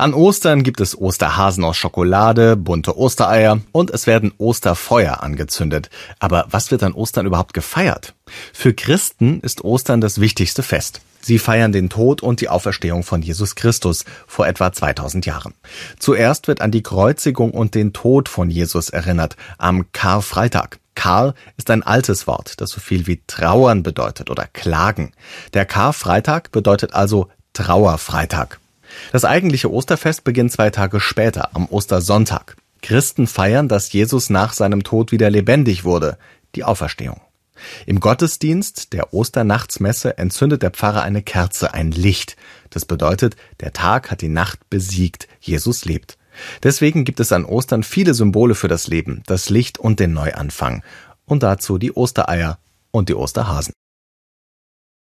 An Ostern gibt es Osterhasen aus Schokolade, bunte Ostereier und es werden Osterfeuer angezündet. Aber was wird an Ostern überhaupt gefeiert? Für Christen ist Ostern das wichtigste Fest. Sie feiern den Tod und die Auferstehung von Jesus Christus vor etwa 2000 Jahren. Zuerst wird an die Kreuzigung und den Tod von Jesus erinnert, am Karfreitag. Karl ist ein altes Wort, das so viel wie trauern bedeutet oder klagen. Der Karfreitag bedeutet also Trauerfreitag. Das eigentliche Osterfest beginnt zwei Tage später, am Ostersonntag. Christen feiern, dass Jesus nach seinem Tod wieder lebendig wurde, die Auferstehung. Im Gottesdienst der Osternachtsmesse entzündet der Pfarrer eine Kerze, ein Licht. Das bedeutet, der Tag hat die Nacht besiegt, Jesus lebt. Deswegen gibt es an Ostern viele Symbole für das Leben, das Licht und den Neuanfang. Und dazu die Ostereier und die Osterhasen.